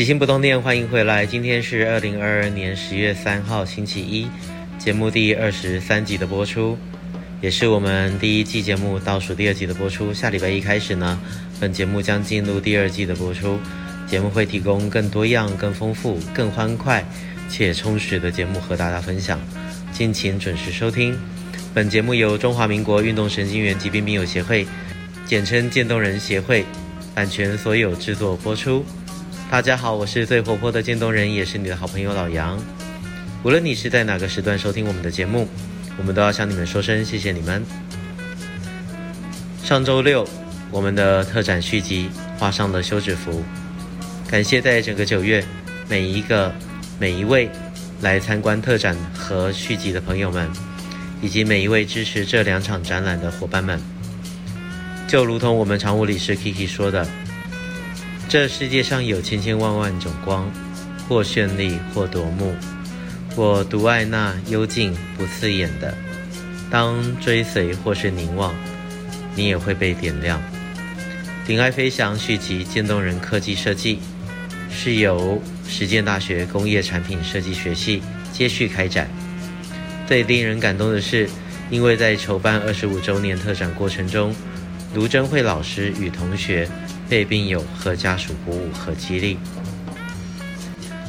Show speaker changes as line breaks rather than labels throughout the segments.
起心不动念，欢迎回来。今天是二零二二年十月三号，星期一，节目第二十三集的播出，也是我们第一季节目倒数第二集的播出。下礼拜一开始呢，本节目将进入第二季的播出。节目会提供更多样、更丰富、更欢快且充实的节目和大家分享，敬请准时收听。本节目由中华民国运动神经元疾病病友协会，简称渐冻人协会，版权所有制作播出。大家好，我是最活泼的渐冻人，也是你的好朋友老杨。无论你是在哪个时段收听我们的节目，我们都要向你们说声谢谢你们。上周六，我们的特展续集画上了休止符。感谢在整个九月每一个每一位来参观特展和续集的朋友们，以及每一位支持这两场展览的伙伴们。就如同我们常务理事 Kiki 说的。这世界上有千千万万种光，或绚丽，或夺目。我独爱那幽静不刺眼的。当追随或是凝望，你也会被点亮。顶爱飞翔续集渐冻人科技设计，是由实践大学工业产品设计学系接续开展。最令人感动的是，因为在筹办二十五周年特展过程中，卢贞慧老师与同学。被病友和家属鼓舞和激励，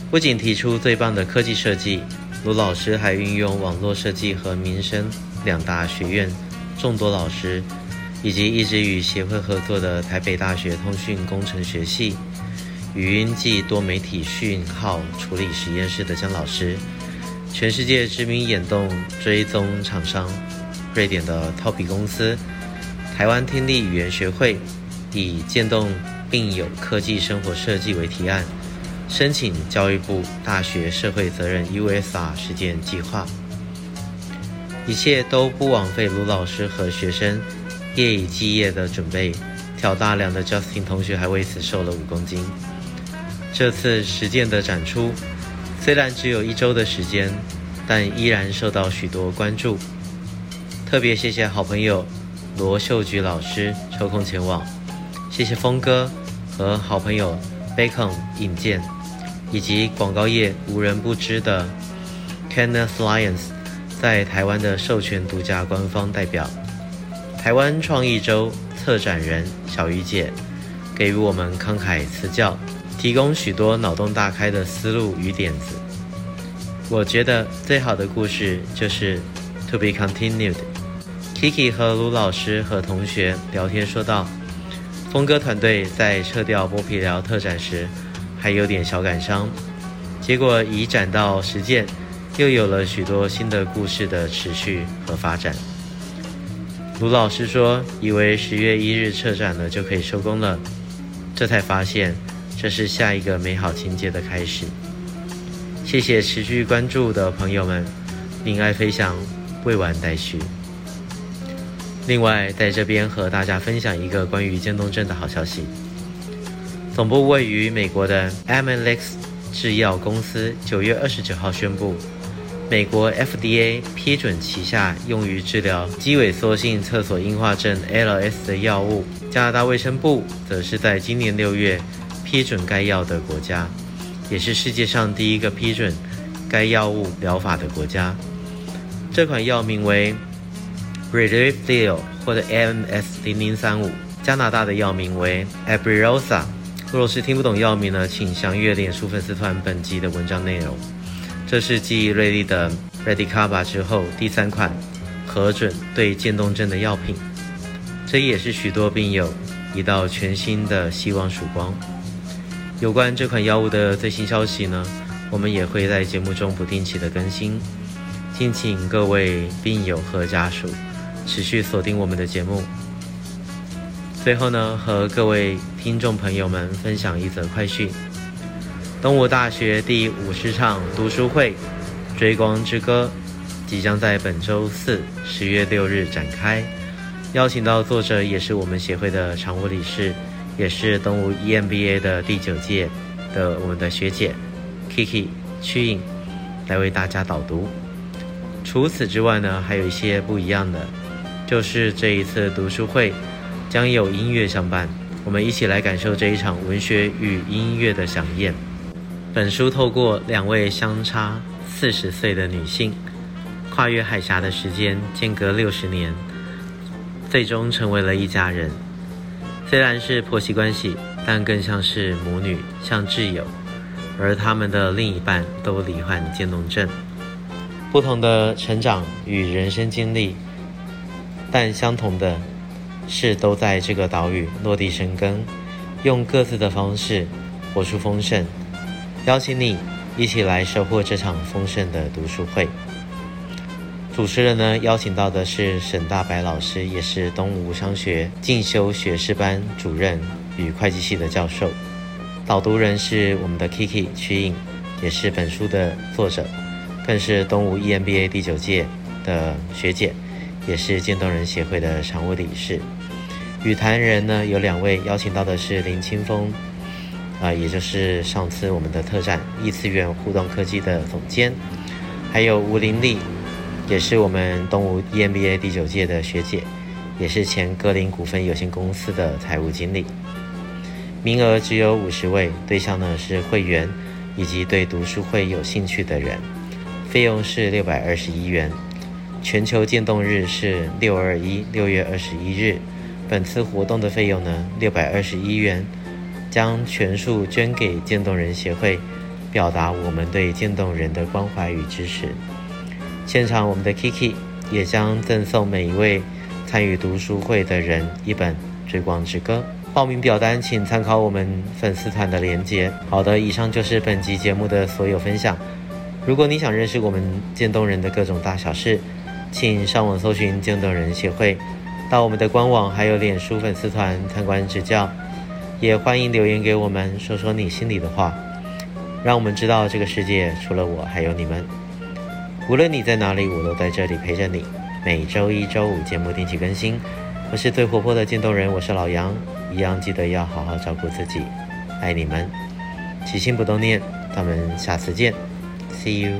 不仅提出最棒的科技设计，卢老师还运用网络设计和民生两大学院众多老师，以及一直与协会合作的台北大学通讯工程学系语音暨多媒体讯号处理实验室的江老师，全世界知名眼动追踪厂商瑞典的 Tobii 公司，台湾听力语言学会。以渐冻病友科技生活设计为提案，申请教育部大学社会责任 USR 实践计划，一切都不枉费卢老师和学生夜以继夜的准备。挑大梁的 Justin 同学还为此瘦了五公斤。这次实践的展出虽然只有一周的时间，但依然受到许多关注。特别谢谢好朋友罗秀菊老师抽空前往。谢谢峰哥和好朋友 Bacon 引荐，以及广告业无人不知的 Kenneth Lyons 在台湾的授权独家官方代表，台湾创意周策展人小鱼姐给予我们慷慨赐教，提供许多脑洞大开的思路与点子。我觉得最好的故事就是 To be continued。Kiki 和卢老师和同学聊天说道。峰哥团队在撤掉剥皮寮特展时，还有点小感伤，结果移展到实践，又有了许多新的故事的持续和发展。卢老师说，以为十月一日撤展了就可以收工了，这才发现这是下一个美好情节的开始。谢谢持续关注的朋友们，顶爱飞翔，未完待续。另外，在这边和大家分享一个关于渐冻症的好消息。总部位于美国的 Amylyx 制药公司九月二十九号宣布，美国 FDA 批准旗下用于治疗肌萎缩性侧索硬化症 ALS 的药物。加拿大卫生部则是在今年六月批准该药的国家，也是世界上第一个批准该药物疗法的国家。这款药名为。Relyvrio 或者 MS 零零三五，加拿大的药名为 Abrioza。如果是听不懂药名呢，请详阅脸书粉丝团本集的文章内容。这是继瑞丽的 Radicava 之后第三款核准对渐冻症的药品，这也是许多病友一道全新的希望曙光。有关这款药物的最新消息呢，我们也会在节目中不定期的更新，敬请各位病友和家属。持续锁定我们的节目。最后呢，和各位听众朋友们分享一则快讯：东吴大学第五十场读书会《追光之歌》即将在本周四十月六日展开，邀请到作者，也是我们协会的常务理事，也是东吴 EMBA 的第九届的我们的学姐 Kiki 曲颖来为大家导读。除此之外呢，还有一些不一样的。就是这一次读书会将有音乐相伴，我们一起来感受这一场文学与音乐的饗宴。本书透过两位相差四十岁的女性，跨越海峡的时间间隔六十年，最终成为了一家人。虽然是婆媳关系，但更像是母女，像挚友。而他们的另一半都罹患渐冻症，不同的成长与人生经历，但相同的是都在这个岛屿落地生根，用各自的方式活出丰盛。邀请你一起来收获这场丰盛的读书会。主持人呢，邀请到的是沈大白老师，也是东吴商学进修学士班主任与会计系的教授。导读人是我们的 Kiki 瞿颖，也是本书的作者，更是东吴 EMBA 第九届的学姐，也是渐冻人协会的常务理事。与谈人呢有两位，邀请到的是林清风，啊、也就是上次我们的特展异次元互动科技的总监，还有吴玲丽，也是我们东吴 EMBA 第九届的学姐，也是前格林股份有限公司的财务经理。名额只有五十位，对象呢是会员以及对读书会有兴趣的人，费用是六百二十一元。全球渐冻日是六二一六月二十一日，本次活动的费用呢六百二十一元，将全数捐给渐冻人协会，表达我们对渐冻人的关怀与支持。现场我们的 Kiki 也将赠送每一位参与读书会的人一本《追光之歌》。报名表单请参考我们粉丝团的连接。好的，以上就是本集节目的所有分享。如果你想认识我们渐冻人的各种大小事，请上网搜寻渐冻人协会，到我们的官网还有脸书粉丝团参观指教。也欢迎留言给我们，说说你心里的话，让我们知道这个世界除了我还有你们。无论你在哪里，我都在这里陪着你。每周一、周五节目定期更新。我是最活泼的渐冻人，我是老杨。一样记得要好好照顾自己，爱你们，起心不冻念，咱们下次见，See you